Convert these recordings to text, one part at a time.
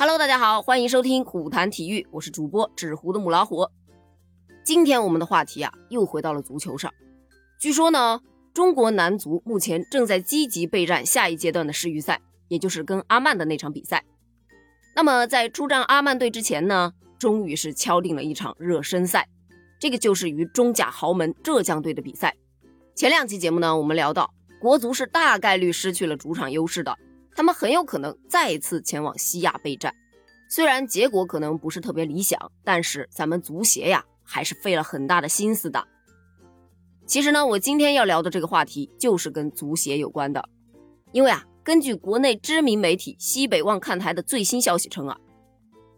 Hello，大家好，欢迎收听虎谈体育，我是主播纸糊的母老虎。今天我们的话题啊，又回到了足球上。据说呢，中国男足目前正在积极备战下一阶段的世预赛，也就是跟阿曼的那场比赛。那么在出战阿曼队之前呢，终于是敲定了一场热身赛，这个就是与中甲豪门浙江队的比赛。前两期节目呢，我们聊到国足是大概率失去了主场优势的。他们很有可能再次前往西亚备战，虽然结果可能不是特别理想，但是咱们足协呀还是费了很大的心思的。其实呢，我今天要聊的这个话题就是跟足协有关的，因为啊，根据国内知名媒体西北望看台的最新消息称啊，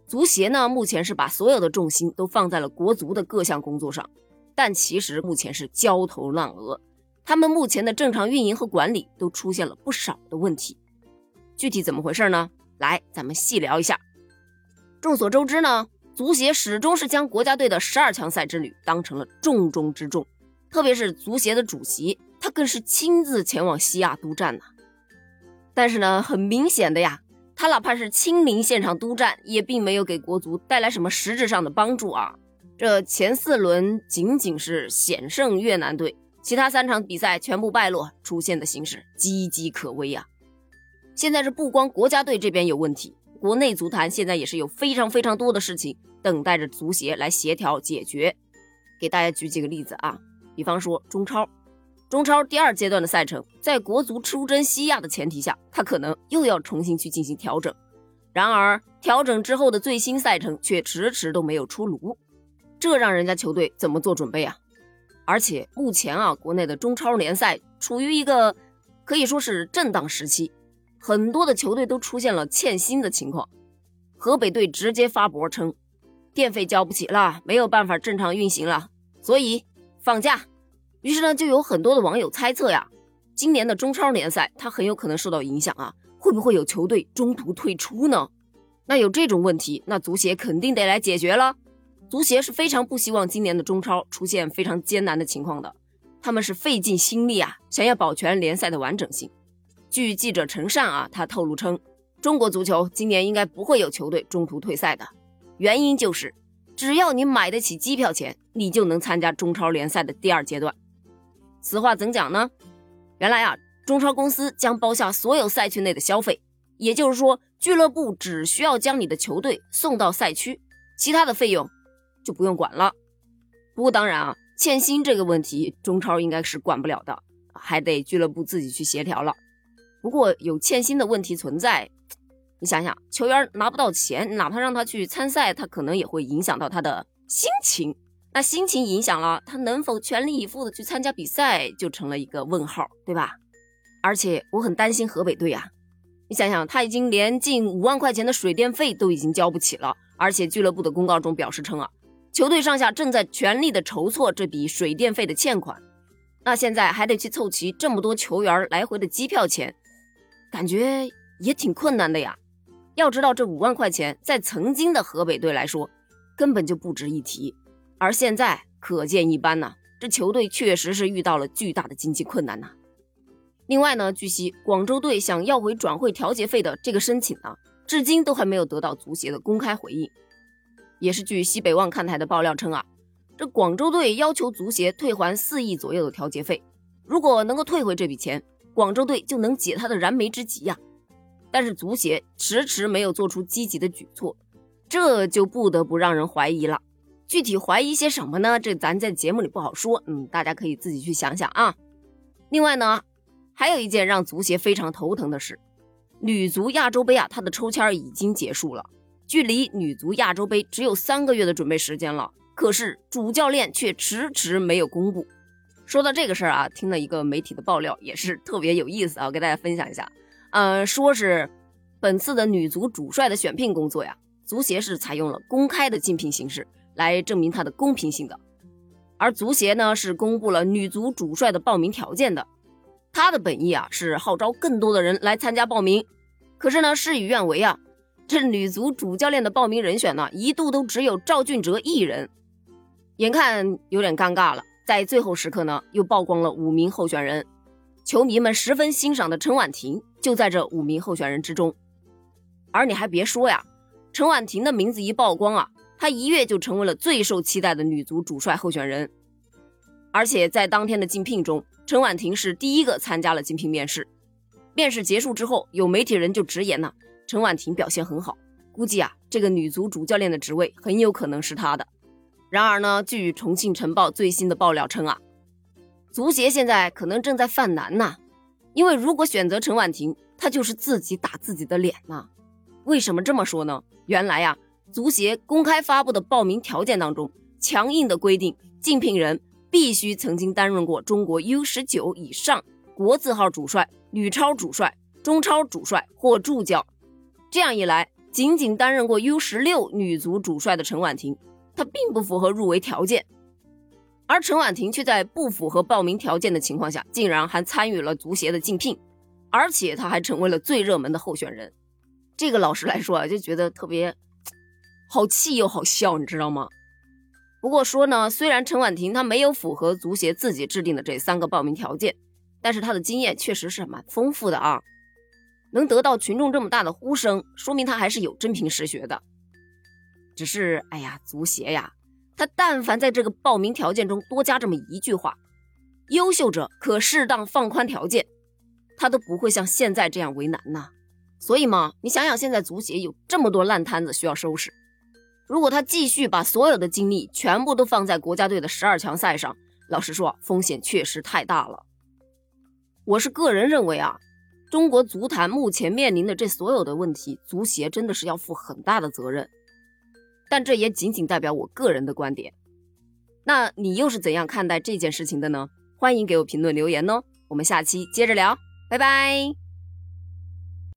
足协呢目前是把所有的重心都放在了国足的各项工作上，但其实目前是焦头烂额，他们目前的正常运营和管理都出现了不少的问题。具体怎么回事呢？来，咱们细聊一下。众所周知呢，足协始终是将国家队的十二强赛之旅当成了重中之重，特别是足协的主席，他更是亲自前往西亚督战呢。但是呢，很明显的呀，他哪怕是亲临现场督战，也并没有给国足带来什么实质上的帮助啊。这前四轮仅仅是险胜越南队，其他三场比赛全部败落，出现的形势岌岌可危啊。现在是不光国家队这边有问题，国内足坛现在也是有非常非常多的事情等待着足协来协调解决。给大家举几个例子啊，比方说中超，中超第二阶段的赛程，在国足出征西亚的前提下，他可能又要重新去进行调整。然而调整之后的最新赛程却迟迟都没有出炉，这让人家球队怎么做准备啊？而且目前啊，国内的中超联赛处于一个可以说是震荡时期。很多的球队都出现了欠薪的情况，河北队直接发博称，电费交不起了，没有办法正常运行了，所以放假。于是呢，就有很多的网友猜测呀，今年的中超联赛它很有可能受到影响啊，会不会有球队中途退出呢？那有这种问题，那足协肯定得来解决了。足协是非常不希望今年的中超出现非常艰难的情况的，他们是费尽心力啊，想要保全联赛的完整性。据记者陈善啊，他透露称，中国足球今年应该不会有球队中途退赛的，原因就是只要你买得起机票钱，你就能参加中超联赛的第二阶段。此话怎讲呢？原来啊，中超公司将包下所有赛区内的消费，也就是说，俱乐部只需要将你的球队送到赛区，其他的费用就不用管了。不过当然啊，欠薪这个问题，中超应该是管不了的，还得俱乐部自己去协调了。不过有欠薪的问题存在，你想想，球员拿不到钱，哪怕让他去参赛，他可能也会影响到他的心情。那心情影响了，他能否全力以赴的去参加比赛，就成了一个问号，对吧？而且我很担心河北队啊，你想想，他已经连近五万块钱的水电费都已经交不起了，而且俱乐部的公告中表示称啊，球队上下正在全力的筹措这笔水电费的欠款，那现在还得去凑齐这么多球员来回的机票钱。感觉也挺困难的呀。要知道，这五万块钱在曾经的河北队来说，根本就不值一提，而现在可见一斑呐。这球队确实是遇到了巨大的经济困难呐。另外呢，据悉，广州队想要回转会调节费的这个申请呢，至今都还没有得到足协的公开回应。也是据西北望看台的爆料称啊，这广州队要求足协退还四亿左右的调节费，如果能够退回这笔钱。广州队就能解他的燃眉之急呀，但是足协迟迟没有做出积极的举措，这就不得不让人怀疑了。具体怀疑些什么呢？这咱在节目里不好说，嗯，大家可以自己去想想啊。另外呢，还有一件让足协非常头疼的事，女足亚洲杯啊，它的抽签已经结束了，距离女足亚洲杯只有三个月的准备时间了，可是主教练却迟迟没有公布。说到这个事儿啊，听了一个媒体的爆料，也是特别有意思啊，我给大家分享一下。嗯，说是本次的女足主帅的选聘工作呀，足协是采用了公开的竞聘形式来证明它的公平性的。而足协呢是公布了女足主帅的报名条件的，他的本意啊是号召更多的人来参加报名。可是呢事与愿违啊，这女足主教练的报名人选呢一度都只有赵俊哲一人，眼看有点尴尬了。在最后时刻呢，又曝光了五名候选人，球迷们十分欣赏的陈婉婷就在这五名候选人之中。而你还别说呀，陈婉婷的名字一曝光啊，她一跃就成为了最受期待的女足主帅候选人。而且在当天的竞聘中，陈婉婷是第一个参加了竞聘面试。面试结束之后，有媒体人就直言呐，陈婉婷表现很好，估计啊，这个女足主教练的职位很有可能是她的。然而呢，据重庆晨报最新的爆料称啊，足协现在可能正在犯难呐，因为如果选择陈婉婷，她就是自己打自己的脸呐。为什么这么说呢？原来呀，足协公开发布的报名条件当中，强硬的规定，竞聘人必须曾经担任过中国 U 十九以上国字号主帅、女超主帅、中超主帅或助教。这样一来，仅仅担任过 U 十六女足主帅的陈婉婷。他并不符合入围条件，而陈婉婷却在不符合报名条件的情况下，竟然还参与了足协的竞聘，而且他还成为了最热门的候选人。这个老实来说啊，就觉得特别好气又好笑，你知道吗？不过说呢，虽然陈婉婷她没有符合足协自己制定的这三个报名条件，但是她的经验确实是蛮丰富的啊，能得到群众这么大的呼声，说明她还是有真凭实学的。只是，哎呀，足协呀，他但凡在这个报名条件中多加这么一句话，优秀者可适当放宽条件，他都不会像现在这样为难呐。所以嘛，你想想，现在足协有这么多烂摊子需要收拾，如果他继续把所有的精力全部都放在国家队的十二强赛上，老实说，风险确实太大了。我是个人认为啊，中国足坛目前面临的这所有的问题，足协真的是要负很大的责任。但这也仅仅代表我个人的观点，那你又是怎样看待这件事情的呢？欢迎给我评论留言哦，我们下期接着聊，拜拜。